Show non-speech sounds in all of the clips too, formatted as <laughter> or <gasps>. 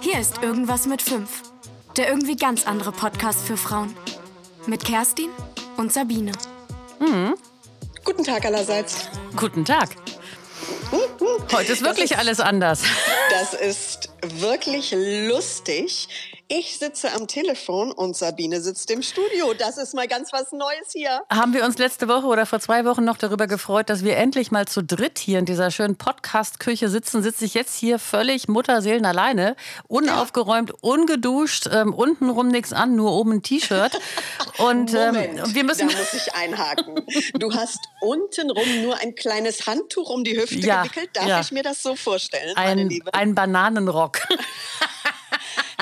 Hier ist Irgendwas mit 5. Der irgendwie ganz andere Podcast für Frauen. Mit Kerstin und Sabine. Guten Tag allerseits. Guten Tag. Heute ist wirklich alles anders. Das ist wirklich lustig. Ich sitze am Telefon und Sabine sitzt im Studio. Das ist mal ganz was Neues hier. Haben wir uns letzte Woche oder vor zwei Wochen noch darüber gefreut, dass wir endlich mal zu dritt hier in dieser schönen Podcast-Küche sitzen, sitze ich jetzt hier völlig Mutterseelen alleine, unaufgeräumt, ungeduscht, ähm, untenrum nichts an, nur oben ein T-Shirt. <laughs> Und ähm, wir müssen. da muss ich einhaken. Du hast untenrum nur ein kleines Handtuch um die Hüfte Ja, gewickelt. Darf ja. ich mir das so vorstellen, meine Ein, Liebe? ein Bananenrock. <laughs>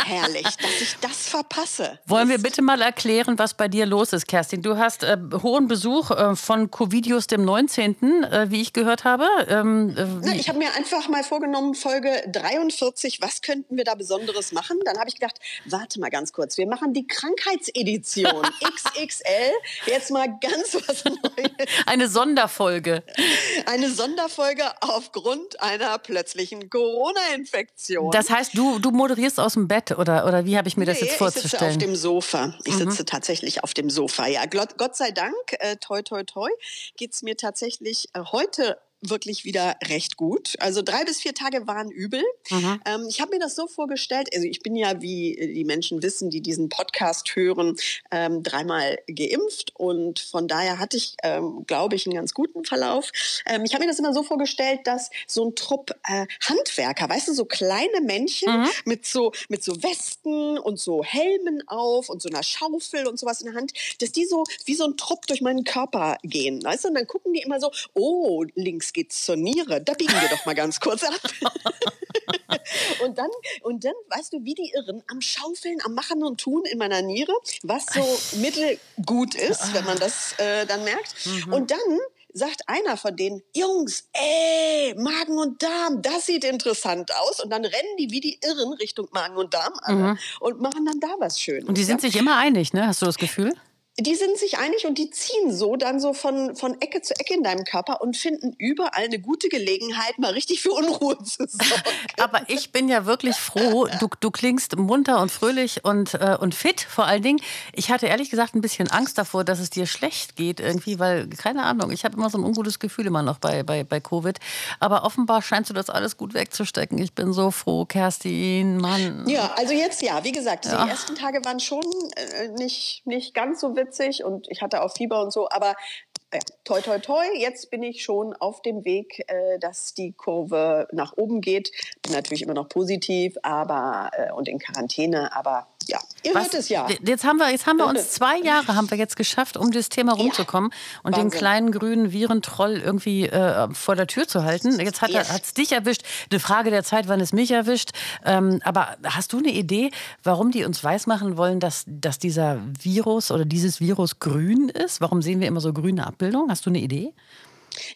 Herrlich, dass ich das verpasse. Wollen wir bitte mal erklären, was bei dir los ist, Kerstin? Du hast äh, hohen Besuch äh, von Covidius dem 19., äh, wie ich gehört habe. Ähm, äh, Na, ich habe mir einfach mal vorgenommen, Folge 43, was könnten wir da Besonderes machen? Dann habe ich gedacht, warte mal ganz kurz, wir machen die Krankheitsedition <laughs> XXL. Jetzt mal ganz was Neues. eine Sonderfolge. Eine Sonderfolge aufgrund einer plötzlichen Corona-Infektion. Das heißt, du, du moderierst aus dem Bett oder, oder wie habe ich mir das Nee, jetzt Ich sitze auf vorzustellen? Mhm. dem Sofa. Ich sitze tatsächlich auf dem Sofa. Ja, Gott, Gott sei Dank, äh, toi, toi, toi, geht's mir tatsächlich äh, heute wirklich wieder recht gut. Also drei bis vier Tage waren übel. Mhm. Ähm, ich habe mir das so vorgestellt, also ich bin ja, wie die Menschen wissen, die diesen Podcast hören, ähm, dreimal geimpft und von daher hatte ich, ähm, glaube ich, einen ganz guten Verlauf. Ähm, ich habe mir das immer so vorgestellt, dass so ein Trupp äh, Handwerker, weißt du, so kleine Männchen Mhm. mit so mit so Westen und so Helmen auf und so einer Schaufel und sowas in der Hand, dass die so wie so ein Trupp durch meinen Körper gehen, weißt du? Und dann gucken die immer so, oh, links geht's zur Niere, da biegen wir doch mal ganz kurz ab. <laughs> und dann und dann, weißt du, wie die Irren am Schaufeln, am Machen und Tun in meiner Niere, was so mittelgut ist, wenn man das äh, dann merkt. Und dann sagt einer von denen, Jungs, ey, Magen und Darm, das sieht interessant aus. Und dann rennen die wie die Irren Richtung Magen und Darm alle und machen dann da was Schönes. Und die sind ja? sich immer einig, ne? Hast du das Gefühl? Die sind sich einig und die ziehen so dann so von, von Ecke zu Ecke in deinem Körper und finden überall eine gute Gelegenheit, mal richtig für Unruhe zu sorgen. <laughs> Aber ich bin ja wirklich froh. Du, du klingst munter und fröhlich und, äh, und fit vor allen Dingen. Ich hatte ehrlich gesagt ein bisschen Angst davor, dass es dir schlecht geht irgendwie, weil, keine Ahnung, ich habe immer so ein ungutes Gefühl immer noch bei, bei, bei Covid. Aber offenbar scheinst du das alles gut wegzustecken. Ich bin so froh, Kerstin, Mann. Ja, also jetzt ja, wie gesagt, die ersten Tage waren schon äh, nicht, nicht ganz so witzig und ich hatte auch Fieber und so, aber ja, toi, toi, toi, jetzt bin ich schon auf dem Weg, äh, dass die Kurve nach oben geht. Bin natürlich immer noch positiv, aber äh, und in Quarantäne, aber ja, ihr hört es ja. Jetzt haben wir, jetzt haben wir uns zwei Jahre haben wir jetzt geschafft, um dieses Thema rumzukommen und den Wahnsinn. kleinen grünen Virentroll irgendwie äh, vor der Tür zu halten. Jetzt hat Yes. es dich erwischt. Eine Frage der Zeit, wann es mich erwischt. Ähm, aber hast du eine Idee, warum die uns weismachen wollen, dass, dass dieser Virus oder dieses Virus grün ist? Warum sehen wir immer so grüne Abbildungen? Hast du eine Idee?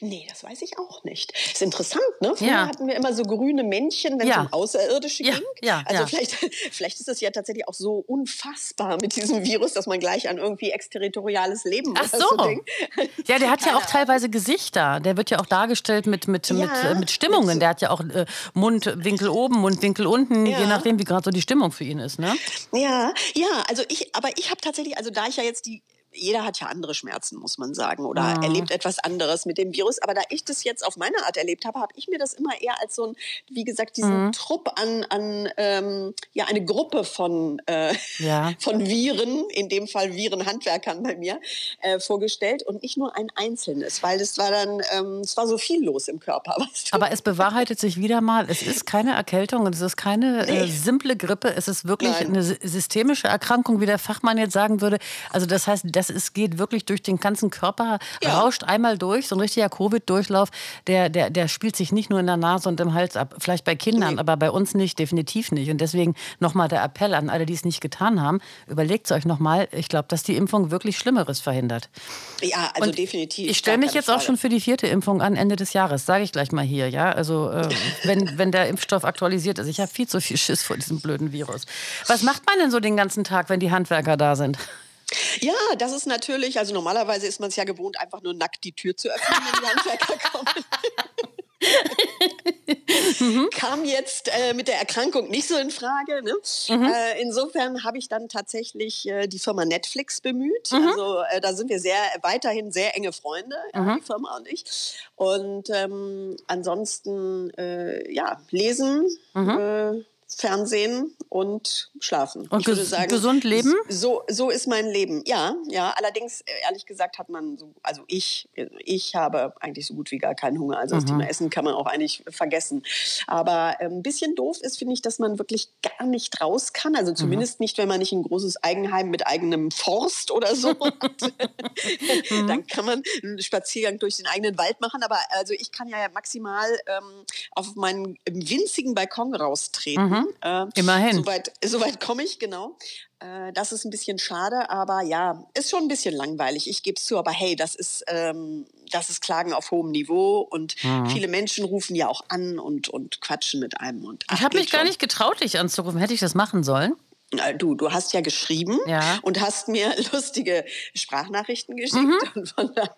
Nee, das weiß ich auch nicht. Ist interessant, ne? Früher Ja. hatten wir immer so grüne Männchen, wenn Ja. es um Außerirdische Ja, ging. ja, also ja. Vielleicht, <laughs> vielleicht ist es ja tatsächlich auch so unfassbar mit diesem Virus, dass man gleich an irgendwie exterritoriales Leben Ach oder so. <laughs> Ja, der hat ja auch teilweise Gesichter. Der wird ja auch dargestellt mit, mit, äh, mit Stimmungen. mit so- Der hat ja auch äh, Mundwinkel oben, Mundwinkel unten, je nachdem, wie gerade so die Stimmung für ihn ist. Ne? Ja, ja, also ich, aber ich habe tatsächlich, also da ich ja jetzt die jeder hat ja andere Schmerzen, muss man sagen, oder Ja. erlebt etwas anderes mit dem Virus. Aber da ich das jetzt auf meine Art erlebt habe, habe ich mir das immer eher als so ein, wie gesagt, diesen Mhm. Trupp an, an ähm, ja, eine Gruppe von, äh, Ja. <laughs> von Viren, in dem Fall Virenhandwerkern bei mir, äh, vorgestellt und nicht nur ein einzelnes, weil es war dann, ähm, es war so viel los im Körper. <laughs> Weißt du? Aber es bewahrheitet sich wieder mal, es ist keine Erkältung und es ist keine äh, simple Grippe. Es ist wirklich Nein. eine sy- systemische Erkrankung, wie der Fachmann jetzt sagen würde. Also das heißt, das ist, geht wirklich durch den ganzen Körper, Ja. rauscht einmal durch. So ein richtiger Covid-Durchlauf, der, der, der spielt sich nicht nur in der Nase und im Hals ab. Vielleicht bei Kindern, Nee. aber bei uns nicht, definitiv nicht. Und deswegen nochmal der Appell an alle, die es nicht getan haben, überlegt es euch nochmal. Ich glaube, dass die Impfung wirklich Schlimmeres verhindert. ja, also Und definitiv. Ich stelle mich jetzt auch schon für die vierte Impfung an, Ende des Jahres, sage ich gleich mal hier. Ja, also äh, <laughs> wenn, wenn der Impfstoff aktualisiert ist. Ich habe viel zu viel Schiss vor diesem blöden Virus. Was macht man denn so den ganzen Tag, wenn die Handwerker da sind? Ja, das ist natürlich, also normalerweise ist man es ja gewohnt, einfach nur nackt die Tür zu öffnen, wenn die Handwerker <laughs> kommen. mhm. Kam jetzt äh, mit der Erkrankung nicht so in Frage. Ne? Mhm. Äh, insofern habe ich dann tatsächlich äh, die Firma Netflix bemüht. Mhm. Also äh, da sind wir sehr weiterhin sehr enge Freunde, mhm. die Firma und ich. Und ähm, ansonsten äh, ja lesen mhm. äh, Fernsehen und schlafen. Und ges sagen, gesund leben? So, so ist mein Leben. Ja, ja. Allerdings, äh, ehrlich gesagt, hat man so, also ich, ich habe eigentlich so gut wie gar keinen Hunger. Also das mhm. Thema Essen kann man auch eigentlich vergessen. Aber äh, ein bisschen doof ist, finde ich, dass man wirklich gar nicht raus kann. Also zumindest mhm. nicht, wenn man nicht ein großes Eigenheim mit eigenem Forst oder so <laughs> hat. mhm. Dann kann man einen Spaziergang durch den eigenen Wald machen. Aber also ich kann ja maximal ähm, auf meinen winzigen Balkon raustreten. Mhm. Äh, Immerhin. Soweit, soweit komme ich, genau. Äh, das ist ein bisschen schade, aber ja, ist schon ein bisschen langweilig. Ich gebe es zu, aber hey, das ist, ähm, das ist Klagen auf hohem Niveau und mhm. viele Menschen rufen ja auch an und, und quatschen mit einem. Und, ach, ich habe mich gar nicht getraut, dich anzurufen. Hätte ich das machen sollen? Du, du hast ja geschrieben ja. und hast mir <laughs> lustige Sprachnachrichten geschickt. Mhm. Daher,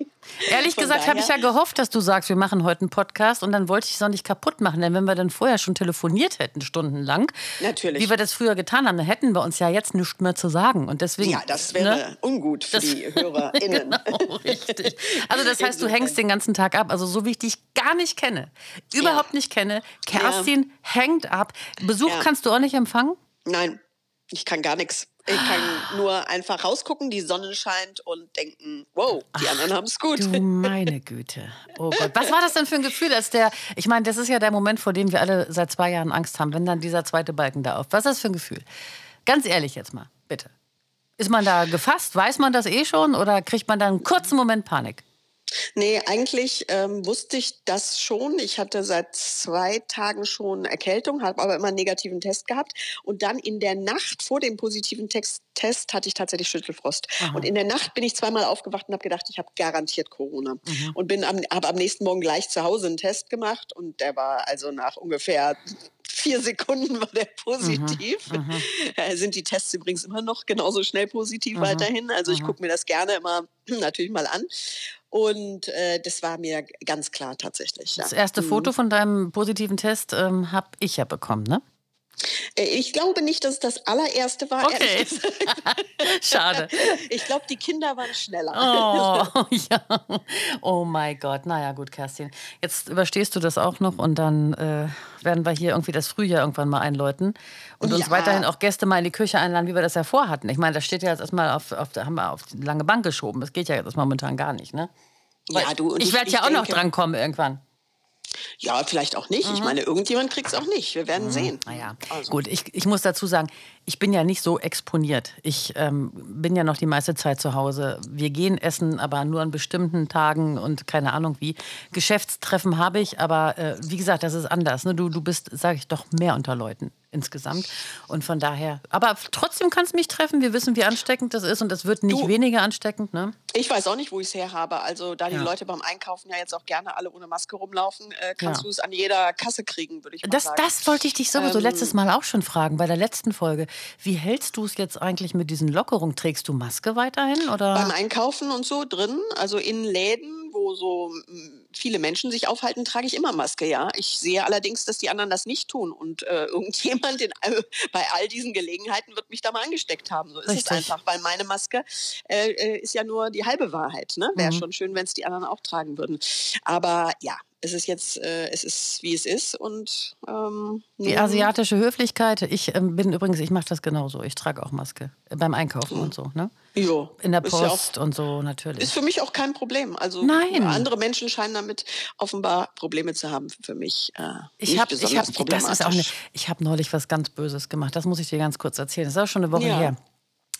Ehrlich gesagt habe ich ja gehofft, dass du sagst, wir machen heute einen Podcast und dann wollte ich es auch nicht kaputt machen. Denn wenn wir dann vorher schon telefoniert hätten, stundenlang, Natürlich. wie wir das früher getan haben, dann hätten wir uns ja jetzt nichts mehr zu sagen. Und deswegen, ja, das wäre ne? ungut für das, die <laughs> HörerInnen. genau, richtig. Also das heißt, du hängst den ganzen Tag ab. Also so wie ich dich gar nicht kenne, überhaupt ja. nicht kenne. Kerstin ja. hängt ab. Besuch kannst du auch nicht empfangen? Nein, ich kann gar nichts. Ich kann <gasps> nur einfach rausgucken, die Sonne scheint und denken, wow, die Ach, anderen haben es gut. Du meine Güte. Oh Gott. Was war das denn für ein Gefühl, als der, ich meine, das ist ja der Moment, vor dem wir alle seit zwei Jahren Angst haben, wenn dann dieser zweite Balken da auf. Was ist das für ein Gefühl? Ganz ehrlich jetzt mal, bitte. Ist man da gefasst? Weiß man das eh schon oder kriegt man da einen kurzen Moment Panik? Nee, eigentlich ähm, wusste ich das schon. Ich hatte seit zwei Tagen schon Erkältung, habe aber immer einen negativen Test gehabt. Und dann in der Nacht vor dem positiven Text, Test hatte ich tatsächlich Schüttelfrost. Aha. Und in der Nacht bin ich zweimal aufgewacht und habe gedacht, ich habe garantiert Corona. Mhm. Und bin am, habe am nächsten Morgen gleich zu Hause einen Test gemacht und der war also nach ungefähr vier Sekunden war der positiv. Mhm, mhm. äh, sind die Tests übrigens immer noch genauso schnell positiv mhm, weiterhin. Also ich gucke mir das gerne immer natürlich mal an. Und äh, das war mir ganz klar tatsächlich. Ja. Das erste mhm. Foto von deinem positiven Test ähm, habe ich ja bekommen, ne? Äh, ich glaube nicht, dass es das allererste war. Okay. <laughs> <laughs> Schade. Ich glaube, die Kinder waren schneller. Oh, <laughs> ja. oh mein Gott. Naja, gut, Kerstin. Jetzt überstehst du das auch noch und dann äh, werden wir hier irgendwie das Frühjahr irgendwann mal einläuten und uns ja. weiterhin auch Gäste mal in die Küche einladen, wie wir das ja vorhatten. Ich meine, das steht ja jetzt erstmal auf, auf, haben wir auf die lange Bank geschoben. Das geht ja jetzt momentan gar nicht, ne? Ja, du, ich werde ja auch denke, noch drankommen irgendwann. Ja, vielleicht auch nicht. Mhm. Ich meine, irgendjemand kriegt es auch nicht. Wir werden mhm. sehen. Naja, also. gut. Ich, ich muss dazu sagen, ich bin ja nicht so exponiert. Ich ähm, bin ja noch die meiste Zeit zu Hause. Wir gehen essen, aber nur an bestimmten Tagen und keine Ahnung wie. Geschäftstreffen habe ich, aber äh, wie gesagt, das ist anders. Ne? Du, du bist, sage ich doch, mehr unter Leuten insgesamt. Und von daher, aber trotzdem kannst du mich treffen. Wir wissen, wie ansteckend das ist und es wird nicht du, weniger ansteckend. Ne? Ich weiß auch nicht, wo ich es her habe. Also, da die ja. Leute beim Einkaufen ja jetzt auch gerne alle ohne Maske rumlaufen, äh, kannst ja. du es an jeder Kasse kriegen, würde ich mal das, sagen. Das wollte ich dich sowieso ähm, letztes Mal auch schon fragen, bei der letzten Folge. Wie hältst du es jetzt eigentlich mit diesen Lockerungen? Trägst du Maske weiterhin? Oder? Beim Einkaufen und so drin, also in Läden wo so viele Menschen sich aufhalten, trage ich immer Maske, ja. Ich sehe allerdings, dass die anderen das nicht tun. Und äh, <laughs> irgendjemand in, äh, bei all diesen Gelegenheiten wird mich da mal angesteckt haben. So ist Richtig. es einfach, weil meine Maske äh, äh ist ja nur die halbe Wahrheit. Ne? Wäre mhm. schon schön, wenn es die anderen auch tragen würden. Aber ja, es ist jetzt, äh, es ist wie es ist und ähm, die asiatische Höflichkeit. Ich ähm, bin übrigens, ich mache das genauso. Ich trage auch Maske äh, beim Einkaufen mhm. und so. Ne? Jo, In der Post ja auch, und so natürlich. Ist für mich auch kein Problem. Also Nein. andere Menschen scheinen damit offenbar Probleme zu haben. Für mich äh, ich habe, ich habe, das ist auch eine, ich habe neulich was ganz Böses gemacht. Das muss ich dir ganz kurz erzählen. Das ist auch schon eine Woche ja. her.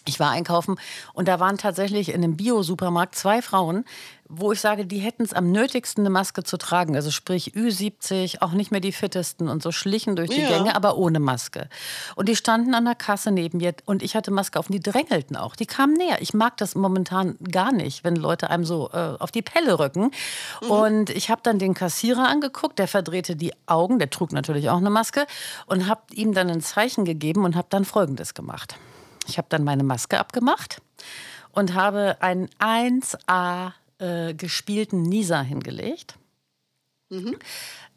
Ich war einkaufen und da waren tatsächlich in einem Bio-Supermarkt zwei Frauen, wo ich sage, die hätten es am nötigsten, eine Maske zu tragen. Also sprich Ü70, auch nicht mehr die fittesten und so schlichen durch die ja. Gänge, aber ohne Maske. Und die standen an der Kasse neben mir und ich hatte Maske auf und die drängelten auch. Die kamen näher. Ich mag das momentan gar nicht, wenn Leute einem so äh, auf die Pelle rücken. Mhm. Und ich habe dann den Kassierer angeguckt, der verdrehte die Augen, der trug natürlich auch eine Maske und habe ihm dann ein Zeichen gegeben und habe dann Folgendes gemacht. Ich habe dann meine Maske abgemacht und habe einen 1A äh, gespielten Nisa hingelegt. Mhm.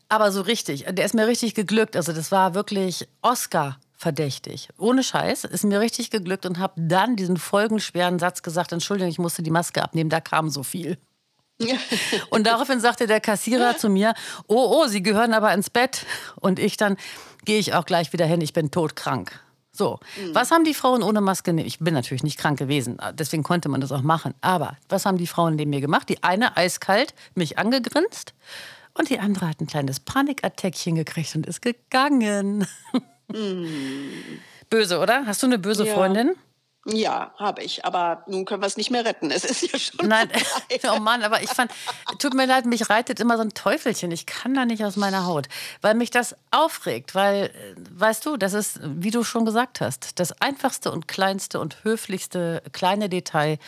Aber so richtig, der ist mir richtig geglückt. Also das war wirklich Oscar verdächtig. Ohne Scheiß, ist mir richtig geglückt und habe dann diesen folgenschweren Satz gesagt, Entschuldigung, ich musste die Maske abnehmen, da kam so viel. <laughs> und daraufhin sagte der Kassierer zu mir, oh, oh, Sie gehören aber ins Bett. Und ich dann, gehe ich auch gleich wieder hin, ich bin todkrank. So, mhm. was haben die Frauen ohne Maske? Ich bin natürlich nicht krank gewesen, deswegen konnte man das auch machen. Aber was haben die Frauen neben mir gemacht? Die eine eiskalt mich angegrinst und die andere hat ein kleines Panikattackchen gekriegt und ist gegangen. Mhm. <laughs> Böse, oder? Hast du eine böse ja. Freundin? Ja, habe ich. Aber nun können wir es nicht mehr retten. Es ist ja schon. Nein, <laughs> oh Mann, aber ich fand, tut mir leid, mich reitet immer so ein Teufelchen. Ich kann da nicht aus meiner Haut, weil mich das aufregt. Weil, weißt du, das ist, wie du schon gesagt hast, das einfachste und kleinste und höflichste kleine Detail,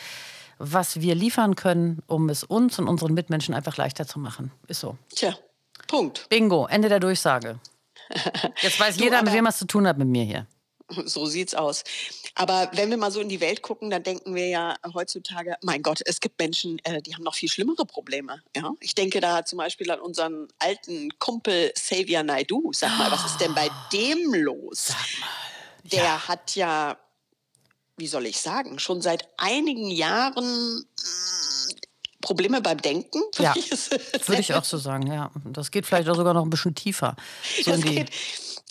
was wir liefern können, um es uns und unseren Mitmenschen einfach leichter zu machen. Ist so. Tja, Punkt. Bingo, Ende der Durchsage. <laughs> Jetzt weiß du, jeder, mit wem er es zu tun hat mit mir hier. <laughs> So sieht's aus. Aber wenn wir mal so in die Welt gucken, dann denken wir ja heutzutage, mein Gott, es gibt Menschen, äh, die haben noch viel schlimmere Probleme. Ja? Ich denke da zum Beispiel an unseren alten Kumpel Xavier Naidu. Sag mal, was ist denn bei dem los? Sag mal. Der ja. hat ja, wie soll ich sagen, schon seit einigen Jahren mm, Probleme beim Denken. <laughs> Ja, würde ich auch so sagen, ja. Das geht vielleicht auch sogar noch ein bisschen tiefer. So das geht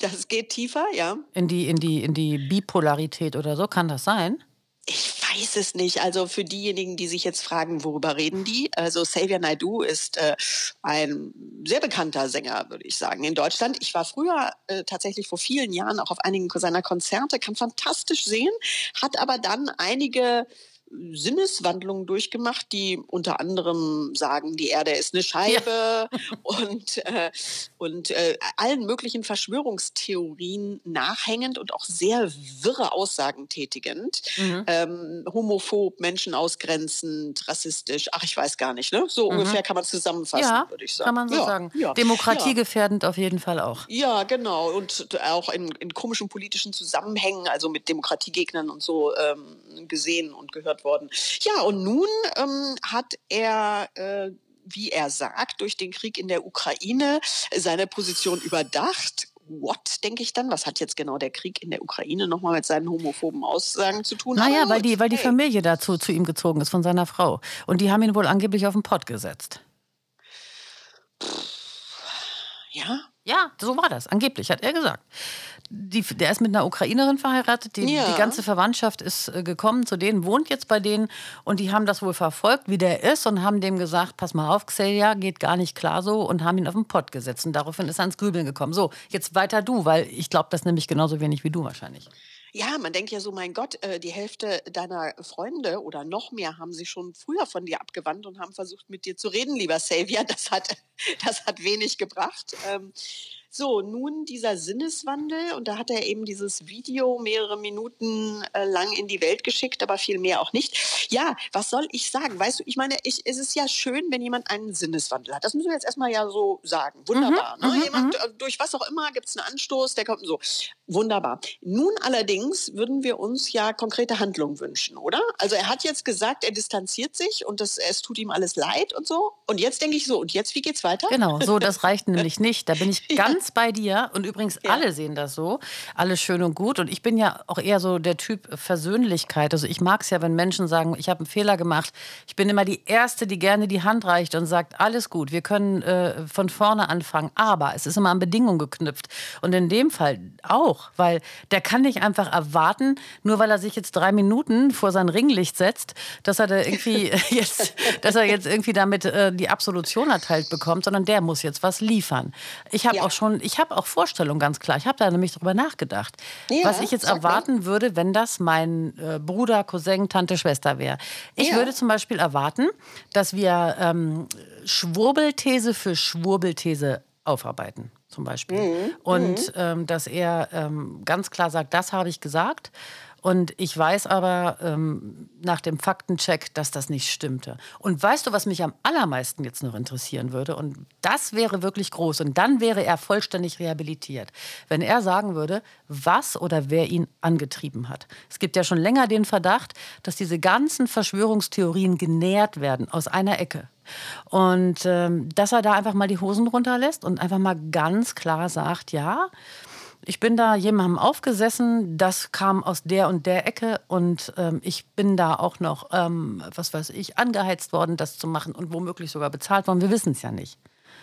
das geht tiefer, ja. In die, in die, in die Bipolarität oder so, kann das sein? Ich weiß es nicht. Also für diejenigen, die sich jetzt fragen, worüber reden die? Also Xavier Naidu ist äh, ein sehr bekannter Sänger, würde ich sagen, in Deutschland. Ich war früher äh, tatsächlich vor vielen Jahren auch auf einigen seiner Konzerte, kann fantastisch sehen, hat aber dann einige Sinneswandlungen durchgemacht, die unter anderem sagen, die Erde ist eine Scheibe ja. <laughs> und, äh, und äh, allen möglichen Verschwörungstheorien nachhängend und auch sehr wirre Aussagen tätigend. Mhm. Ähm, homophob, Menschen ausgrenzend, rassistisch, ach, ich weiß gar nicht, ne? So mhm. ungefähr kann man zusammenfassen, ja, würde ich sagen. Kann man so ja, sagen. Demokratiegefährdend auf jeden Fall auch. Ja, genau. Und auch in, in komischen politischen Zusammenhängen, also mit Demokratiegegnern und so ähm, gesehen und gehört geliefert worden. Ja, und nun ähm, hat er äh, wie er sagt, durch den Krieg in der Ukraine seine Position überdacht. What, denke ich dann? Was hat jetzt genau der Krieg in der Ukraine nochmal mit seinen homophoben Aussagen zu tun? Naja, weil die, weil die Familie dazu zu ihm gezogen ist von seiner Frau. Und die haben ihn wohl angeblich auf den Pott gesetzt. Ja? Ja, so war das. Angeblich, hat er gesagt die, der ist mit einer Ukrainerin verheiratet. Die, ja. die ganze Verwandtschaft ist äh, gekommen zu denen, wohnt jetzt bei denen und die haben das wohl verfolgt, wie der ist und haben dem gesagt, pass mal auf, Xelia, geht gar nicht klar so und haben ihn auf den Pott gesetzt und daraufhin ist er ins Grübeln gekommen. So, jetzt weiter du, weil ich glaube das nämlich genauso wenig wie du wahrscheinlich. Ja, man denkt ja so, mein Gott, äh, die Hälfte deiner Freunde oder noch mehr haben sich schon früher von dir abgewandt und haben versucht, mit dir zu reden, lieber Xavier. Das hat, <laughs> das hat wenig gebracht. So, nun dieser Sinneswandel und da hat er eben dieses Video mehrere Minuten äh, lang in die Welt geschickt, aber viel mehr auch nicht. Ja, was soll ich sagen? Weißt du, ich meine, ich, es ist ja schön, wenn jemand einen Sinneswandel hat. Das müssen wir jetzt erstmal ja so sagen. Wunderbar. Mhm, ne? Mhm, jemand, mhm. äh, durch was auch immer gibt es einen Anstoß, der kommt so. Wunderbar. Nun allerdings würden wir uns ja konkrete Handlungen wünschen, oder? Also er hat jetzt gesagt, er distanziert sich und das, es tut ihm alles leid und so. Und jetzt denke ich so, und jetzt, wie geht's weiter? Genau, so, das reicht nämlich nicht. Da bin ich <laughs> ganz ganz bei dir und übrigens ja. alle sehen das so. Alles schön und gut. Und ich bin ja auch eher so der Typ Versöhnlichkeit. Also ich mag es ja, wenn Menschen sagen, ich habe einen Fehler gemacht. Ich bin immer die Erste, die gerne die Hand reicht und sagt, alles gut, wir können äh, von vorne anfangen. Aber es ist immer an Bedingungen geknüpft. Und in dem Fall auch, weil der kann nicht einfach erwarten, nur weil er sich jetzt drei Minuten vor sein Ringlicht setzt, dass er da irgendwie <laughs> <laughs> jetzt, dass er jetzt irgendwie damit äh, die Absolution erteilt bekommt, sondern der muss jetzt was liefern. Ich habe ja. auch schon schon, ich habe auch Vorstellungen ganz klar. Ich habe da nämlich darüber nachgedacht, ja, was ich jetzt erwarten mal. würde, wenn das mein äh, Bruder, Cousin, Tante, Schwester wäre. Ich ja. würde zum Beispiel erwarten, dass wir ähm, Schwurbelthese für Schwurbelthese aufarbeiten zum Beispiel. Mhm. Und mhm. ähm, dass er ähm, ganz klar sagt, das habe ich gesagt. Und ich weiß aber ähm, nach dem Faktencheck, dass das nicht stimmte. Und weißt du, was mich am allermeisten jetzt noch interessieren würde? Und das wäre wirklich groß. Und dann wäre er vollständig rehabilitiert. Wenn er sagen würde, was oder wer ihn angetrieben hat. Es gibt ja schon länger den Verdacht, dass diese ganzen Verschwörungstheorien genährt werden aus einer Ecke. Und ähm, dass er da einfach mal die Hosen runterlässt und einfach mal ganz klar sagt, ja, ich bin da jemandem aufgesessen, das kam aus der und der Ecke und ähm, ich bin da auch noch, ähm, was weiß ich, angeheizt worden, das zu machen und womöglich sogar bezahlt worden. Wir wissen es ja nicht.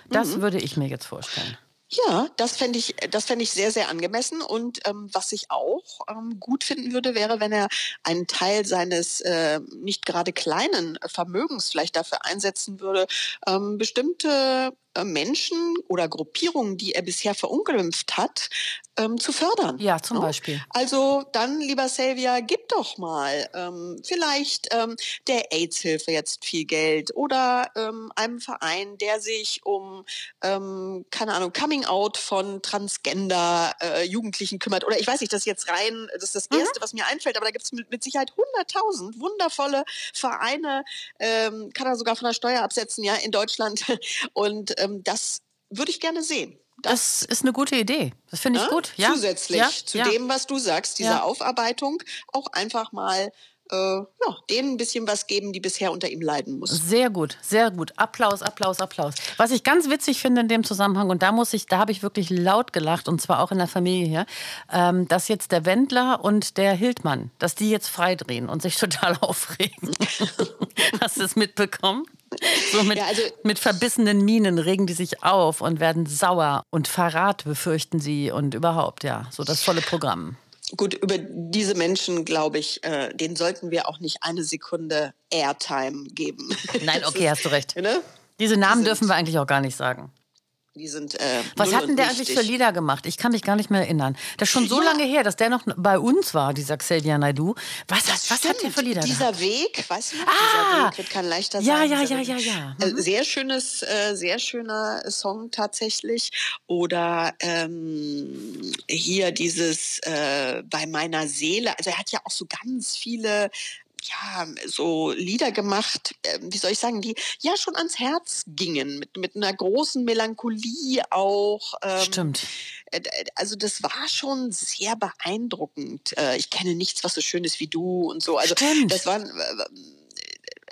Das mhm. würde ich mir jetzt vorstellen. Ja, das fände ich, das fände ich sehr, sehr angemessen. Und ähm, was ich auch ähm, gut finden würde, wäre, wenn er einen Teil seines äh, nicht gerade kleinen Vermögens vielleicht dafür einsetzen würde, ähm, bestimmte Menschen oder Gruppierungen, die er bisher verunglimpft hat, ähm, zu fördern. Ja, zum Beispiel. Also dann, lieber Xavier, gib doch mal ähm, vielleicht ähm, der AIDS-Hilfe jetzt viel Geld oder ähm, einem Verein, der sich um, ähm, keine Ahnung, Coming-out von Transgender-Jugendlichen äh, kümmert. Oder ich weiß nicht, das ist jetzt rein, das ist das mhm. Erste, was mir einfällt, aber da gibt es mit, mit, Sicherheit 100.000 wundervolle Vereine, ähm, kann er sogar von der Steuer absetzen, ja, in Deutschland. <laughs> Und ähm, das würde ich gerne sehen. Das, das, ist eine gute Idee. Das finde ich ja, gut. Ja. Zusätzlich ja, zu dem, was du sagst, dieser Aufarbeitung, auch einfach mal äh, ja, denen ein bisschen was geben, die bisher unter ihm leiden mussten. Sehr gut, sehr gut. Applaus, Applaus, Applaus. Was ich ganz witzig finde in dem Zusammenhang, und da muss ich, da habe ich wirklich laut gelacht, und zwar auch in der Familie hier, ähm, dass jetzt der Wendler und der Hildmann, dass die jetzt freidrehen und sich <laughs> total aufregen. <laughs> Hast du es mitbekommen? So mit, ja, also, mit verbissenen Minen regen die sich auf und werden sauer und Verrat befürchten sie und überhaupt, ja, so das volle Programm. Gut, über diese Menschen, glaube ich, äh, denen sollten wir auch nicht eine Sekunde Airtime geben. Nein, <laughs> okay, hast du recht. Ne? Diese Namen dürfen wir eigentlich auch gar nicht sagen. Die sind, äh, Was hat denn der eigentlich für Lieder gemacht? Ich kann mich gar nicht mehr erinnern. Das ist schon so ja. lange her, dass der noch bei uns war, dieser Xavier Naidu. Was, was, was hat der für Lieder Dieser gehabt? Weg, weißt du, ah, dieser Weg wird kein leichter ja, sein. Ja, ja, ja, ja, ja. Mhm. Sehr schönes, äh, sehr schöner Song tatsächlich. Oder ähm, hier dieses äh, bei meiner Seele. Also er hat ja auch so ganz viele ja, so Lieder gemacht, äh, wie soll ich sagen, die ja schon ans Herz gingen, mit, mit einer großen Melancholie auch. Ähm, Stimmt. Äh, also das war schon sehr beeindruckend. Äh, ich kenne nichts, was so schön ist wie du und so. Also Stimmt. das waren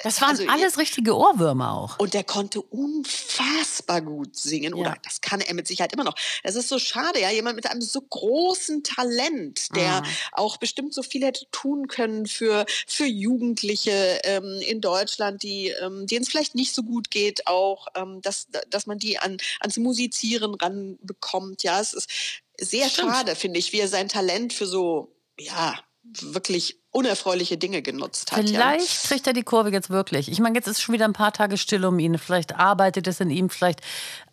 das waren also, alles richtige Ohrwürmer auch. Und der konnte unfassbar gut singen. Oder ja. das kann er mit Sicherheit immer noch. Es ist so schade, ja, jemand mit einem so großen Talent, der ah. auch bestimmt so viel hätte tun können für, für Jugendliche ähm, in Deutschland, die, ähm, denen es vielleicht nicht so gut geht, auch, ähm, dass, dass man die an, ans Musizieren ranbekommt. Ja, es ist sehr Stimmt. schade, finde ich, wie er sein Talent für so, ja, wirklich unerfreuliche Dinge genutzt hat. Vielleicht ja. kriegt er die Kurve jetzt wirklich. Ich meine, jetzt ist schon wieder ein paar Tage still um ihn. Vielleicht arbeitet es in ihm, vielleicht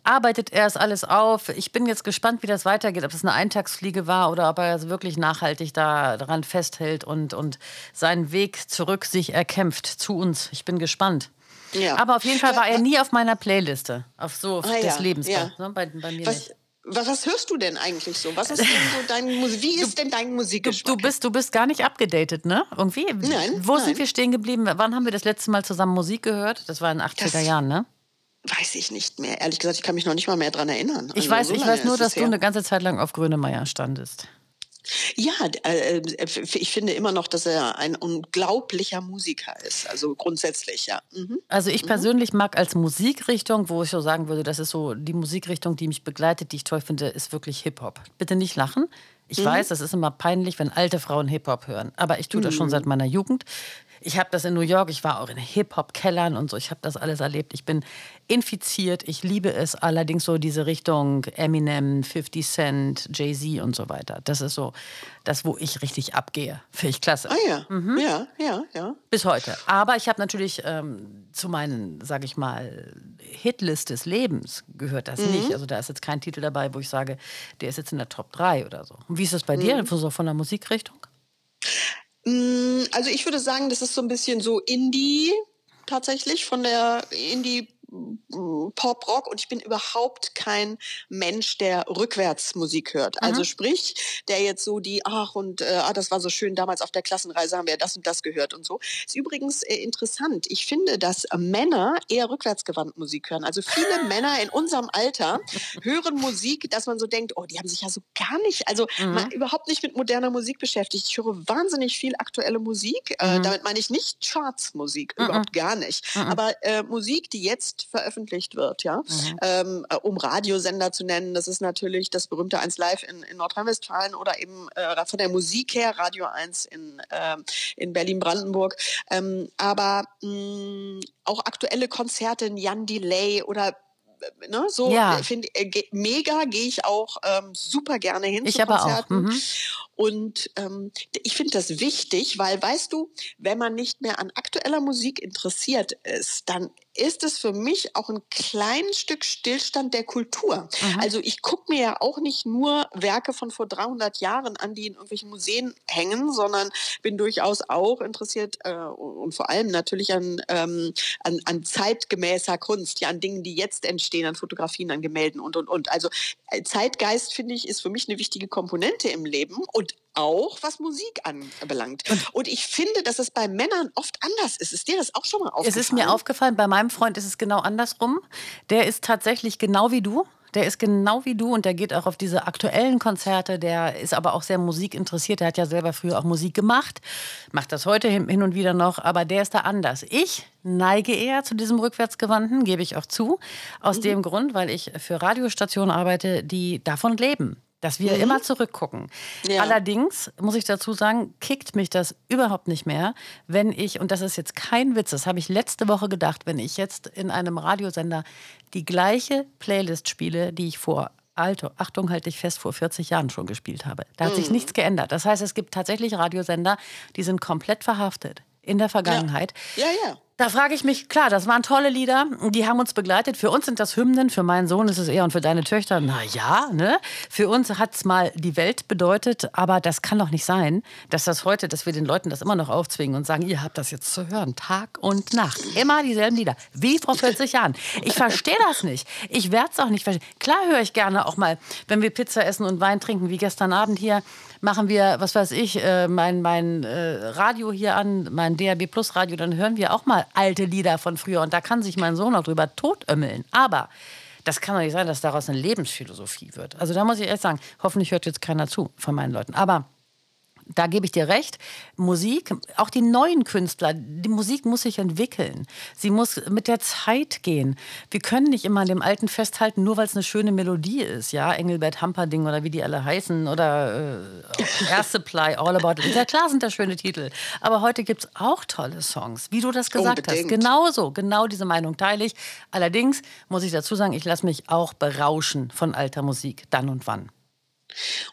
arbeitet er es alles auf. Ich bin jetzt gespannt, wie das weitergeht, ob es eine Eintagsfliege war oder ob er wirklich nachhaltig da daran festhält und, und seinen Weg zurück sich erkämpft zu uns. Ich bin gespannt. Ja. Aber auf jeden Fall war er nie auf meiner Playliste, auf so ah, des ja. Lebens. Ja. Bei, bei, bei mir was, nicht. Was hörst du denn eigentlich so? Was ist denn so dein <laughs> Musik? Wie ist denn dein Musikgeschmack? Du, bist, du bist gar nicht abgedatet, ne? Irgendwie? Nein. Wo nein. sind wir stehen geblieben? Wann haben wir das letzte Mal zusammen Musik gehört? Das war in den 80er das Jahren, ne? Weiß ich nicht mehr. Ehrlich gesagt, ich kann mich noch nicht mal mehr daran erinnern. Ich also, weiß, so ich weiß nur, dass du eine ganze Zeit lang auf Grönemeyer standest. Ja, äh, äh ich finde immer noch, dass er ein unglaublicher Musiker ist. Also grundsätzlich, ja. Mhm. Also ich mhm. persönlich mag als Musikrichtung, wo ich so sagen würde, das ist so die Musikrichtung, die mich begleitet, die ich toll finde, ist wirklich Hip-Hop. Bitte nicht lachen. Ich mhm. weiß, das ist immer peinlich, wenn alte Frauen Hip-Hop hören. Aber ich tue das schon mhm. seit meiner Jugend. Ich habe das in New York, ich war auch in Hip-Hop-Kellern und so, ich habe das alles erlebt. Ich bin infiziert, ich liebe es allerdings so diese Richtung Eminem, 50 Cent, Jay-Z und so weiter. Das ist so das, wo ich richtig abgehe. Finde ich klasse. Ah ja, mhm. ja, ja, ja. Bis heute. Aber ich habe natürlich ähm, zu meinen, sage ich mal, Hitlist des Lebens gehört das mhm. nicht. Also da ist jetzt kein Titel dabei, wo ich sage, der ist jetzt in der Top 3 oder so. Und wie ist das bei mhm. dir, so von der Musikrichtung? Mm, also ich würde sagen, das ist so ein bisschen so Indie tatsächlich von der Indie Pop-Rock und ich bin überhaupt kein Mensch, der rückwärts Musik hört. Also sprich, der jetzt so die, ach und äh, ah, das war so schön, damals auf der Klassenreise haben wir das und das gehört und so. Ist übrigens äh, interessant. Ich finde, dass Männer eher rückwärtsgewandt Musik hören. Also viele <laughs> Männer in unserem Alter hören Musik, dass man so denkt, oh, die haben sich ja so gar nicht, also mhm. mal überhaupt nicht mit moderner Musik beschäftigt. Ich höre wahnsinnig viel aktuelle Musik. Äh, mhm. damit meine ich nicht Charts-Musik, mhm. überhaupt gar nicht. Mhm. Aber äh, Musik, die jetzt veröffentlicht wird, ja, mhm. ähm, äh, um Radiosender zu nennen, das ist natürlich das berühmte 1 Live in, in Nordrhein-Westfalen oder eben äh, von der Musik her Radio 1 in, äh, in Berlin-Brandenburg. Ähm, aber mh, mm, auch aktuelle Konzerte, Jan Delay oder ne, so ja. Äh, find, äh, mega gehe ich auch ähm, super gerne hin ich zu Konzerten. Aber auch. Mhm. Und ähm, ich finde das wichtig, weil weißt du, wenn man nicht mehr an aktueller Musik interessiert ist, dann ist es für mich auch ein kleines Stück Stillstand der Kultur. Mhm. Also ich gucke mir ja auch nicht nur Werke von vor 300 Jahren an, die in irgendwelchen Museen hängen, sondern bin durchaus auch interessiert äh, und vor allem natürlich an, ähm, an, an zeitgemäßer Kunst, ja an Dingen, die jetzt entstehen, an Fotografien, an Gemälden und, und, und. Also äh, Zeitgeist, finde ich, ist für mich eine wichtige Komponente im Leben und auch was Musik anbelangt. Und ich finde, dass es bei Männern oft anders ist. Ist dir das auch schon mal aufgefallen? Es ist mir aufgefallen, bei meinem Freund ist es genau andersrum. Der ist tatsächlich genau wie du. Der ist genau wie du und der geht auch auf diese aktuellen Konzerte. Der ist aber auch sehr musikinteressiert. Der hat ja selber früher auch Musik gemacht, macht das heute hin und wieder noch, aber der ist da anders. Ich neige eher zu diesem Rückwärtsgewandten, gebe ich auch zu. Aus mhm. dem Grund, weil ich für Radiostationen arbeite, die davon leben dass wir mhm. immer zurückgucken. Ja. Allerdings muss ich dazu sagen, kickt mich das überhaupt nicht mehr, wenn ich, und das ist jetzt kein Witz, das habe ich letzte Woche gedacht, wenn ich jetzt in einem Radiosender die gleiche Playlist spiele, die ich vor Alter, Achtung, halte ich fest, vor 40 Jahren schon gespielt habe. Da hat mhm. sich nichts geändert. Das heißt, es gibt tatsächlich Radiosender, die sind komplett verhaftet in der Vergangenheit. Ja, ja. ja. Da frage ich mich, klar, das waren tolle Lieder, die haben uns begleitet. Für uns sind das Hymnen, für meinen Sohn ist es eher und für deine Töchter, na ja, ne? Für uns hat es mal die Welt bedeutet, aber das kann doch nicht sein, dass das heute, dass wir den Leuten das immer noch aufzwingen und sagen, ihr habt das jetzt zu hören, Tag und Nacht. Immer dieselben Lieder, wie vor 40 Jahren. Ich verstehe das nicht. Ich werde es auch nicht verstehen. Klar höre ich gerne auch mal, wenn wir Pizza essen und Wein trinken, wie gestern Abend hier, machen wir, was weiß ich, äh, mein, mein äh, Radio hier an, mein DRB Plus Radio, dann hören wir auch mal alte Lieder von früher. Und da kann sich mein Sohn auch drüber totömmeln. Aber das kann doch nicht sein, dass daraus eine Lebensphilosophie wird. Also da muss ich echt sagen, hoffentlich hört jetzt keiner zu von meinen Leuten. Aber da gebe ich dir recht. Musik, auch die neuen Künstler, die Musik muss sich entwickeln. Sie muss mit der Zeit gehen. Wir können nicht immer an dem Alten festhalten, nur weil es eine schöne Melodie ist. Ja, Engelbert Hamperding oder wie die alle heißen oder äh, Air Supply, All About It. Ja, klar sind das schöne Titel. Aber heute gibt es auch tolle Songs, wie du das gesagt Unbedingt. hast. Genauso, genau diese Meinung teile ich. Allerdings muss ich dazu sagen, ich lasse mich auch berauschen von alter Musik, dann und wann.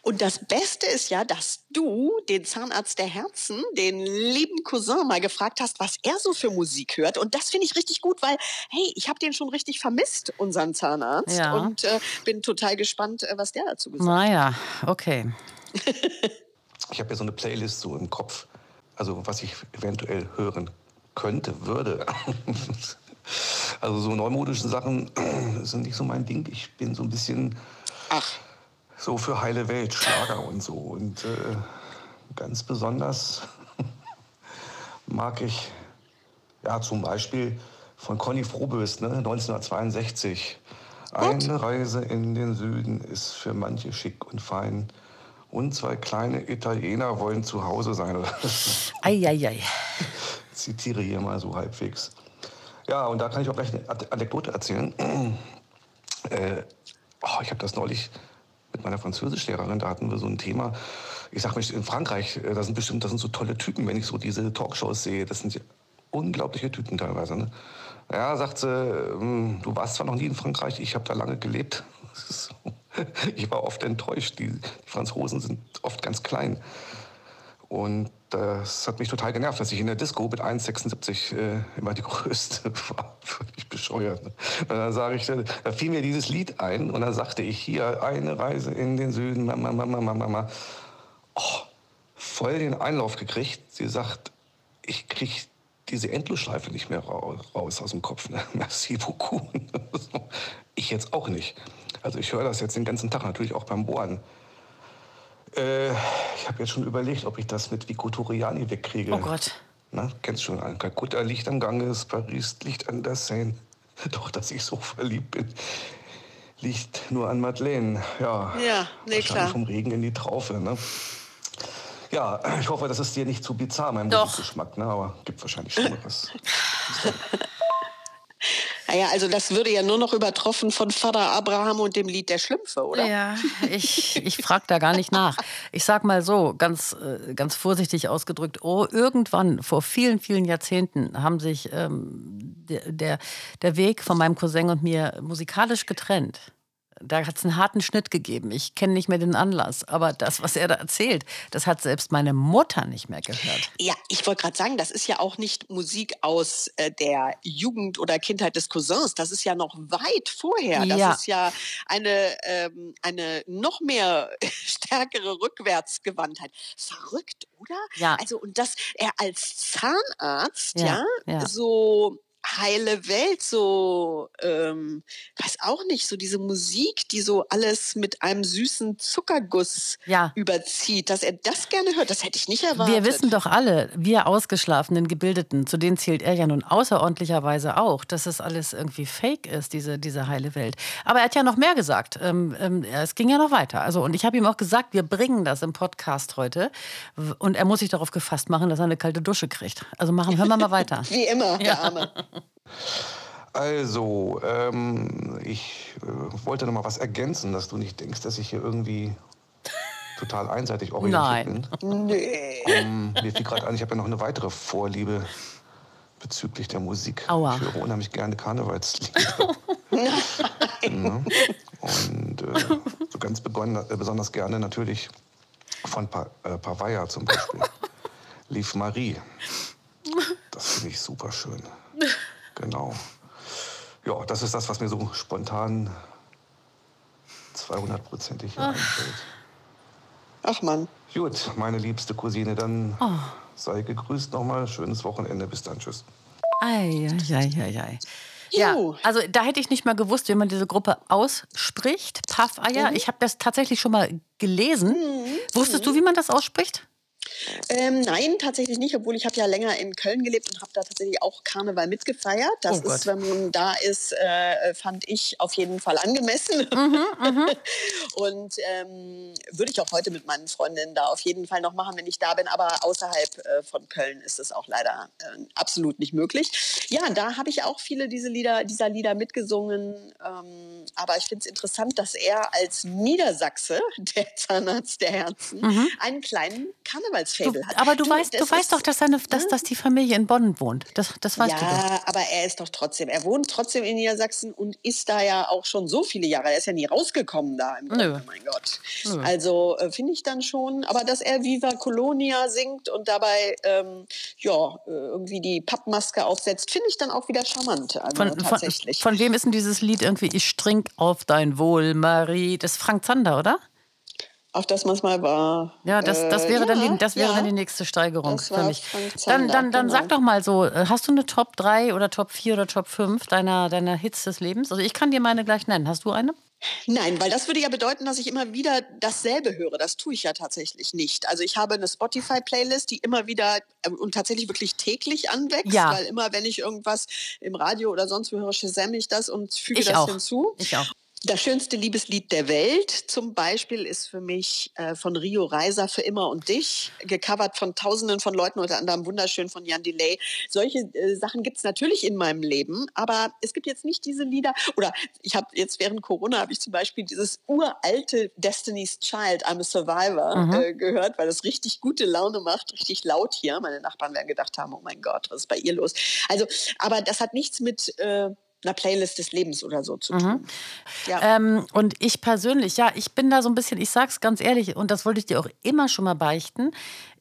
Und das Beste ist ja, dass du den Zahnarzt der Herzen, den lieben Cousin, mal gefragt hast, was er so für Musik hört. Und das finde ich richtig gut, weil, hey, ich habe den schon richtig vermisst, unseren Zahnarzt. Ja. Und äh, bin total gespannt, äh, was der dazu gesagt hat. Naja, okay. ich habe ja so eine Playlist so im Kopf, also was ich eventuell hören könnte, würde. <laughs> also so neumodische Sachen <clears throat> sind nicht so mein Ding. Ich bin so ein bisschen... Ach so für heile Welt, Schlager und so. Und äh, ganz besonders <laughs> mag ich ja zum Beispiel von Conny Frohbös, ne, 1962. Eine Reise in den Süden ist für manche schick und fein. Und zwei kleine Italiener wollen zu Hause sein. <laughs> Eieiei. Zitiere hier mal so halbwegs. Ja, und da kann ich auch gleich eine Anekdote erzählen. <clears throat> äh, oh, ich habe das neulich mit meiner Französischlehrerin, da hatten wir so ein Thema. Ich sag mal, in Frankreich, äh, da sind bestimmt, das sind so tolle Typen, wenn ich so diese Talkshows sehe. Das sind unglaubliche Typen teilweise. Ne? Ja, sagt sie, ähm, du warst zwar noch nie in Frankreich, ich habe da lange gelebt. <laughs> Ich war oft enttäuscht. Die Franzosen sind oft ganz klein. Und das hat mich total genervt, dass ich in der Disco mit 1,76 äh, immer die <laughs> größte war. Völlig bescheuert. Ne? Dann sage ich, da fiel mir dieses Lied ein und dann sagte ich hier eine Reise in den Süden, Mama, Mama, Mama, Mama. Oh, voll den Einlauf gekriegt. Sie sagt, ich krieg diese Endlosschleife nicht mehr raus aus dem Kopf. Ne? <laughs> Merci beaucoup. <laughs> ich jetzt auch nicht. Also ich höre das jetzt den ganzen Tag, natürlich auch beim Bohren. Äh, ich habe jetzt schon überlegt, ob ich das mit Vico Toriani wegkriege. Oh Gott. Na, kennst schon an. Kalkutta liegt am Ganges, Paris liegt an der Seine. <laughs> Doch, dass ich so verliebt bin, liegt nur an Madeleine. Ja, ja nee, klar. vom Regen in die Traufe. Ne? Ja, ich hoffe, das ist dir nicht zu bizarr, mein Doch. Musikgeschmack, ne? aber gibt wahrscheinlich Schlimmeres. <laughs> Naja, also das würde ja nur noch übertroffen von Vater Abraham und dem Lied der Schlümpfe, oder? Ja, ich, ich frage da gar nicht nach. Ich sag mal so, ganz, äh, ganz vorsichtig ausgedrückt, oh, irgendwann vor vielen, vielen Jahrzehnten haben sich ähm, der, der Weg von meinem Cousin und mir musikalisch getrennt da hat es einen harten Schnitt gegeben. Ich kenne nicht mehr den Anlass. Aber das, was er da erzählt, das hat selbst meine Mutter nicht mehr gehört. Ja, ich wollte gerade sagen, das ist ja auch nicht Musik aus äh, der Jugend oder Kindheit des Cousins. Das ist ja noch weit vorher. Das Ja. ist ja eine, ähm, eine noch mehr <laughs> stärkere Rückwärtsgewandtheit. Verrückt, oder? Ja. Also, und dass er als Zahnarzt, Ja, ja, ja. so heile Welt, so, ähm, weiß auch nicht, so diese Musik, die so alles mit einem süßen Zuckerguss Ja. überzieht, dass er das gerne hört, das hätte ich nicht erwartet. Wir wissen doch alle, wir ausgeschlafenen Gebildeten, zu denen zählt er ja nun außerordentlicherweise auch, dass es alles irgendwie fake ist, diese, diese heile Welt. Aber er hat ja noch mehr gesagt. Ähm, ähm, es ging ja noch weiter. Also, und ich habe ihm auch gesagt, wir bringen das im Podcast heute. Und er muss sich darauf gefasst machen, dass er eine kalte Dusche kriegt. Also machen, hören wir mal weiter. <laughs> Wie immer, der Arme. Also, ähm, ich äh, wollte noch mal was ergänzen, dass du nicht denkst, dass ich hier irgendwie total einseitig orientiert Nein. bin. Nee. Ähm, mir fiel gerade ein, ich habe ja noch eine weitere Vorliebe bezüglich der Musik. Aua. Ich höre unheimlich gerne Karnevalslieder. <laughs> Ne? Und äh, so ganz begonnen, äh, besonders gerne natürlich von pa äh, Pavaya zum Beispiel. Lief Marie. Das finde ich super schön. Genau. Ja, das ist das, was mir so spontan 200-prozentig hier einfällt. Ach Mann. Gut, meine liebste Cousine, dann Oh. sei gegrüßt nochmal. Schönes Wochenende. Bis dann. Tschüss. Ei, ei, ei, ei, ei. Ja, also da hätte ich nicht mal gewusst, wie man diese Gruppe ausspricht. Paffeier. Ich habe das tatsächlich schon mal gelesen. Wusstest du, wie man das ausspricht? Ähm, nein, tatsächlich nicht, obwohl ich habe ja länger in Köln gelebt und habe da tatsächlich auch Karneval mitgefeiert. Das Oh ist, wenn man da ist, äh, fand ich auf jeden Fall angemessen. Mhm, <laughs> und ähm, würde ich auch heute mit meinen Freundinnen da auf jeden Fall noch machen, wenn ich da bin. Aber außerhalb äh, von Köln ist es auch leider äh, absolut nicht möglich. Ja, da habe ich auch viele diese Lieder, dieser Lieder mitgesungen. Ähm, aber ich finde es interessant, dass er als Niedersachse, <laughs> der Zahnarzt der Herzen, einen kleinen Karnevalsfabel Mhm. Du, hat. aber du, weißt, das du weißt doch, dass, seine, dass, dass die Familie in Bonn wohnt. Das, das weißt du doch. ja, aber er ist doch trotzdem, er wohnt trotzdem in Niedersachsen und ist da ja auch schon so viele Jahre. Er ist ja nie rausgekommen da im Nö. Grunde, mein Gott. Also äh, finde ich dann schon, aber dass er Viva Colonia singt und dabei ähm, ja äh, irgendwie die Pappmaske aufsetzt, finde ich dann auch wieder charmant. Also Von, von, tatsächlich. von wem ist denn dieses Lied irgendwie Ich trink auf dein Wohl, Marie? Das ist Frank Zander, oder? Auf das man es mal war. Ja, das, das Äh, wäre, dann, ja, die, das wäre ja. dann die nächste Steigerung für mich. Frank Dann, Zander, dann, dann genau. sag doch mal so, äh, hast du eine Top 3 oder Top 4 oder Top 5 deiner, deiner Hits des Lebens? Also ich kann dir meine gleich nennen. Hast du eine? Nein, weil das würde ja bedeuten, dass ich immer wieder dasselbe höre. Das tue ich ja tatsächlich nicht. Also ich habe eine Spotify-Playlist, die immer wieder ähm, und tatsächlich wirklich täglich anwächst, Ja. weil immer, wenn ich irgendwas im Radio oder sonst wo höre, shazam ich das und füge Ich das auch. hinzu. Ich auch. Das schönste Liebeslied der Welt zum Beispiel ist für mich äh, von Rio Reiser für immer und dich, gecovert von tausenden von Leuten, unter anderem wunderschön von Jan Delay. Solche äh, Sachen gibt's natürlich in meinem Leben, aber es gibt jetzt nicht diese Lieder, oder ich habe jetzt während Corona habe ich zum Beispiel dieses uralte Destiny's Child, I'm a Survivor, äh, gehört, weil das richtig gute Laune macht, richtig laut hier. Meine Nachbarn werden gedacht haben, oh mein Gott, was ist bei ihr los? Also, aber das hat nichts mit... Äh, einer Playlist des Lebens oder so zu tun. Ja. Ähm, und ich persönlich, ja, ich bin da so ein bisschen, ich sag's ganz ehrlich, und das wollte ich dir auch immer schon mal beichten.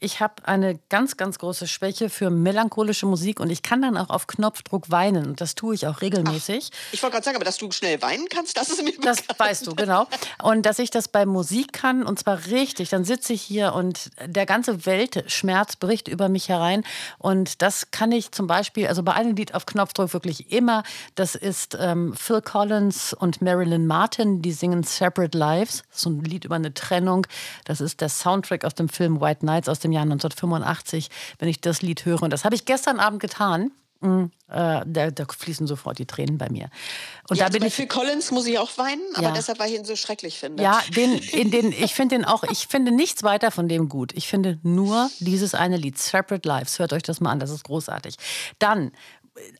Ich habe eine ganz, ganz große Schwäche für melancholische Musik und ich kann dann auch auf Knopfdruck weinen und das tue ich auch regelmäßig. Ach, ich wollte gerade sagen, aber dass du schnell weinen kannst, das ist mir Das bekannt. weißt du, genau. Und dass ich das bei Musik kann und zwar richtig, dann sitze ich hier und der ganze Weltschmerz bricht über mich herein und das kann ich zum Beispiel, also bei einem Lied auf Knopfdruck wirklich immer, das ist ähm, Phil Collins und Marilyn Martin, die singen Separate Lives, so ein Lied über eine Trennung. Das ist der Soundtrack aus dem Film White Nights aus dem Jahr 1985, wenn ich das Lied höre. Und das habe ich gestern Abend getan. Mm, äh, da, da, fließen sofort die Tränen bei mir. Und ja, da bin ich, Phil Collins muss ich auch weinen, aber ja. deshalb, weil ich ihn so schrecklich finde. Ja, <laughs> den, in den, ich finde den auch, ich finde nichts weiter von dem gut. Ich finde nur dieses eine Lied, Separate Lives. Hört euch das mal an, das ist großartig. Dann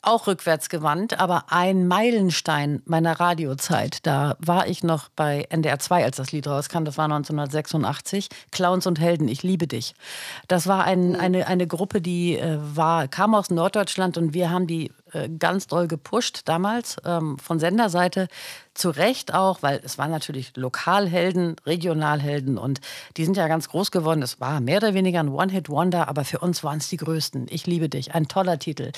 auch rückwärts gewandt, aber ein Meilenstein meiner Radiozeit. Da war ich noch bei NDR 2, als das Lied rauskam. Das war 1986. Clowns und Helden, ich liebe dich. Das war ein, mhm. eine, eine Gruppe, die äh, war, kam aus Norddeutschland und wir haben die ganz doll gepusht damals ähm, von Senderseite. Zu Recht auch, weil es waren natürlich Lokalhelden, Regionalhelden und die sind ja ganz groß geworden. Es war mehr oder weniger ein One-Hit-Wonder, aber für uns waren es die größten. Ich liebe dich, ein toller Titel.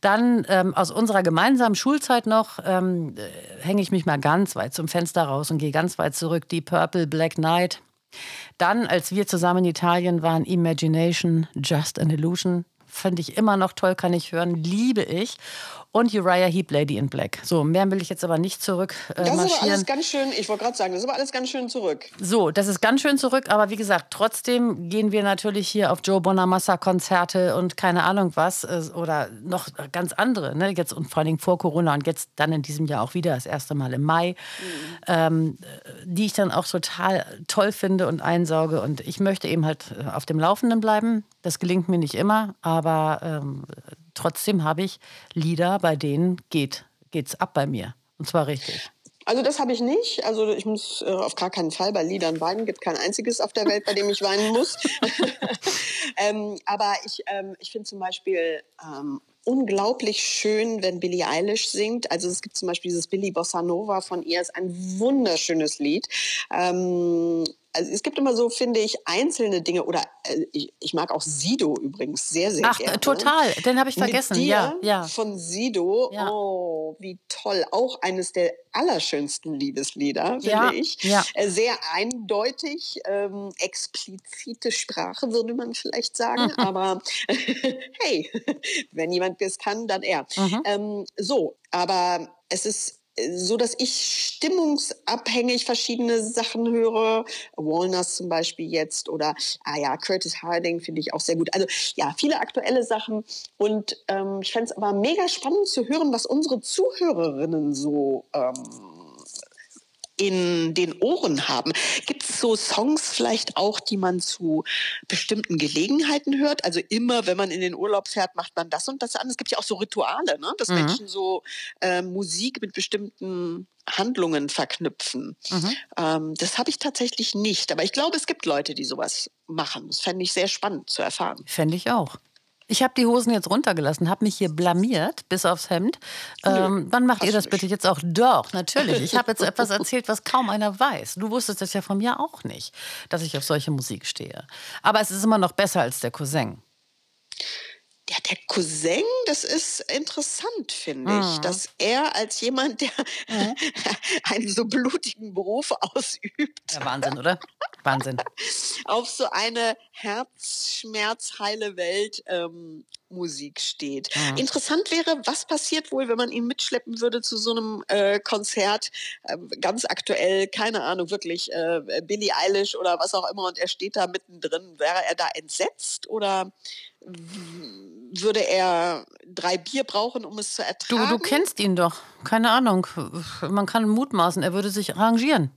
Dann ähm, aus unserer gemeinsamen Schulzeit noch ähm, äh, hänge ich mich mal ganz weit zum Fenster raus und gehe ganz weit zurück. Die Purple Black Knight. Dann, als wir zusammen in Italien waren, Imagination, Just an Illusion, Fand ich immer noch toll, kann ich hören, liebe ich und Uriah Heep, Lady in Black. So, mehr will ich jetzt aber nicht zurück äh, Das ist aber alles ganz schön, ich wollte gerade sagen, das ist aber alles ganz schön zurück. So, das ist ganz schön zurück, aber wie gesagt, trotzdem gehen wir natürlich hier auf Joe Bonamassa Konzerte und keine Ahnung was äh, oder noch ganz andere, ne? jetzt und vor allem vor Corona und jetzt dann in diesem Jahr auch wieder, das erste Mal im Mai, mhm. ähm, die ich dann auch total toll finde und einsauge und ich möchte eben halt auf dem Laufenden bleiben. Das gelingt mir nicht immer, aber ähm, trotzdem habe ich Lieder, bei denen geht es ab bei mir. Und zwar richtig. Also das habe ich nicht. Also ich muss äh, auf gar keinen Fall bei Liedern weinen. Gibt kein einziges auf der Welt, bei dem ich weinen muss. <laughs> ähm, aber ich, ähm, ich finde zum Beispiel ähm, unglaublich schön, wenn Billie Eilish singt. Also es gibt zum Beispiel dieses Billy Bossa Nova von ihr, ist ein wunderschönes Lied. Ähm, also es gibt immer so, finde ich, einzelne Dinge oder äh, ich, ich, mag auch Sido übrigens sehr, sehr Ach, gerne. total, den habe ich vergessen. Mit dir ja, ja. Von Sido, ja. oh, wie toll. Auch eines der allerschönsten Liebeslieder, finde ja, ich. Ja. Äh, sehr eindeutig, ähm, explizite Sprache, würde man vielleicht sagen. Mhm. Aber <laughs> hey, <laughs> wenn jemand das kann, dann er. Mhm. Ähm, so, aber es ist so dass ich stimmungsabhängig verschiedene Sachen höre. Walnuts zum Beispiel jetzt oder ah ja, Curtis Harding finde ich auch sehr gut. Also ja, viele aktuelle Sachen. Und ähm, ich fände es aber mega spannend zu hören, was unsere Zuhörerinnen so ähm, in den Ohren haben. Gibt es so Songs vielleicht auch, die man zu bestimmten Gelegenheiten hört? Also immer, wenn man in den Urlaub fährt, macht man das und das an. Es gibt ja auch so Rituale, ne? dass mhm. Menschen so äh, Musik mit bestimmten Handlungen verknüpfen. Mhm. Ähm, das habe ich tatsächlich nicht. Aber ich glaube, es gibt Leute, die sowas machen. Das fände ich sehr spannend zu erfahren. Fände ich auch. Ich habe die Hosen jetzt runtergelassen, habe mich hier blamiert bis aufs Hemd. Ähm, wann macht ihr das bitte jetzt auch? Doch, natürlich. Ich habe jetzt <laughs> etwas erzählt, was kaum einer weiß. Du wusstest das ja von mir auch nicht, dass ich auf solche Musik stehe. Aber es ist immer noch besser als der Cousin. Ja, der Cousin, das ist interessant, finde ich, mhm. dass er als jemand, der mhm. <laughs> einen so blutigen Beruf ausübt. Ja, Wahnsinn, oder? Wahnsinn. auf so eine herzschmerzheile Welt ähm, Musik steht. Mhm. Interessant wäre, was passiert wohl, wenn man ihn mitschleppen würde zu so einem äh, Konzert, äh, ganz aktuell, keine Ahnung, wirklich äh, Billie Eilish oder was auch immer und er steht da mittendrin. Wäre er da entsetzt oder würde er drei Bier brauchen, um es zu ertragen? Du, du kennst ihn doch. Keine Ahnung. Man kann mutmaßen, er würde sich arrangieren.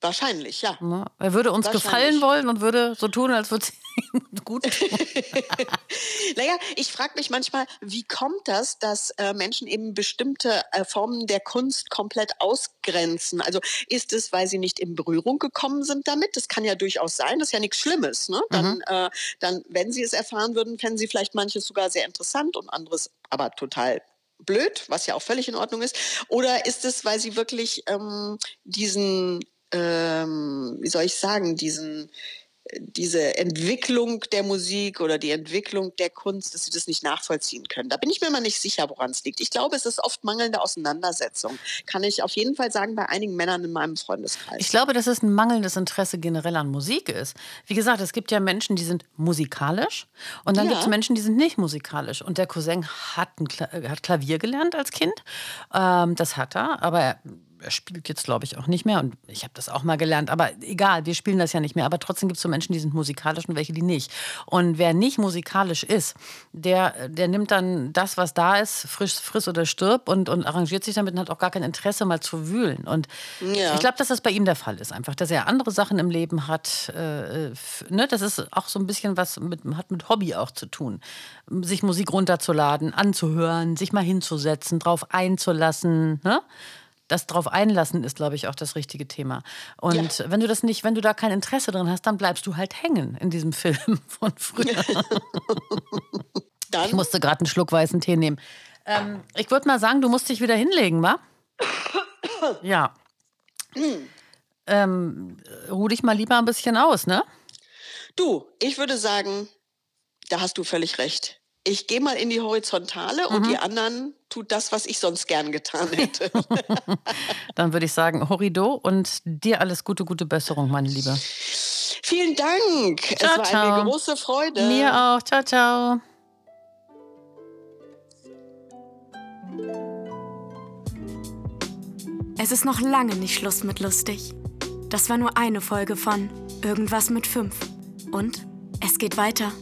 Wahrscheinlich, ja. ja. Er würde uns gefallen wollen und würde so tun, als würde es <laughs> ihm gut tun. <laughs> naja, ich frage mich manchmal, wie kommt das, dass äh, Menschen eben bestimmte äh, Formen der Kunst komplett ausgrenzen? Also ist es, weil sie nicht in Berührung gekommen sind damit? Das kann ja durchaus sein, das ist ja nichts Schlimmes. Ne? Dann, mhm. äh, dann, wenn sie es erfahren würden, fänden sie vielleicht manches sogar sehr interessant und anderes aber total blöd, was ja auch völlig in Ordnung ist. Oder ist es, weil sie wirklich ähm, diesen ähm, wie soll ich sagen, diesen diese Entwicklung der Musik oder die Entwicklung der Kunst, dass sie das nicht nachvollziehen können. Da bin ich mir mal nicht sicher, woran es liegt. Ich glaube, es ist oft mangelnde Auseinandersetzung. Kann ich auf jeden Fall sagen, bei einigen Männern in meinem Freundeskreis. Ich glaube, dass es ein mangelndes Interesse generell an Musik ist. Wie gesagt, es gibt ja Menschen, die sind musikalisch und dann Ja. gibt es Menschen, die sind nicht musikalisch. Und der Cousin hat, ein Kla hat Klavier gelernt als Kind. Ähm, das hat er, aber er, er spielt jetzt, glaube ich, auch nicht mehr. Und ich habe das auch mal gelernt. Aber egal, wir spielen das ja nicht mehr. Aber trotzdem gibt es so Menschen, die sind musikalisch und welche, die nicht. Und wer nicht musikalisch ist, der, der nimmt dann das, was da ist, frisch, friss oder stirb und, und arrangiert sich damit und hat auch gar kein Interesse, mal zu wühlen. Und Ja. ich glaube, dass das bei ihm der Fall ist. Einfach, dass er andere Sachen im Leben hat. Äh, ne? Das ist auch so ein bisschen was mit, hat mit Hobby auch zu tun. Sich Musik runterzuladen, anzuhören, sich mal hinzusetzen, drauf einzulassen. Ne? Das drauf einlassen ist, glaube ich, auch das richtige Thema. Und wenn du das nicht, wenn du da kein Interesse drin hast, dann bleibst du halt hängen in diesem <laughs> Film von früher. <laughs> Dann Ich musste gerade einen Schluck weißen Tee nehmen. Ähm, ich würde mal sagen, du musst dich wieder hinlegen, wa? <coughs> Ja. Ähm, ruh dich mal lieber ein bisschen aus, ne? Du, ich würde sagen, da hast du völlig recht. Ich gehe mal in die Horizontale und Mhm. die anderen tut das, was ich sonst gern getan <laughs> hätte. <laughs> Dann würde ich sagen, Horrido und dir alles Gute, gute Besserung, meine Liebe. Vielen Dank. Ciao, es war ciao. eine große Freude. Mir auch. Ciao, ciao. Es ist noch lange nicht Schluss mit lustig. Das war nur eine Folge von Irgendwas mit 5. Und es geht weiter.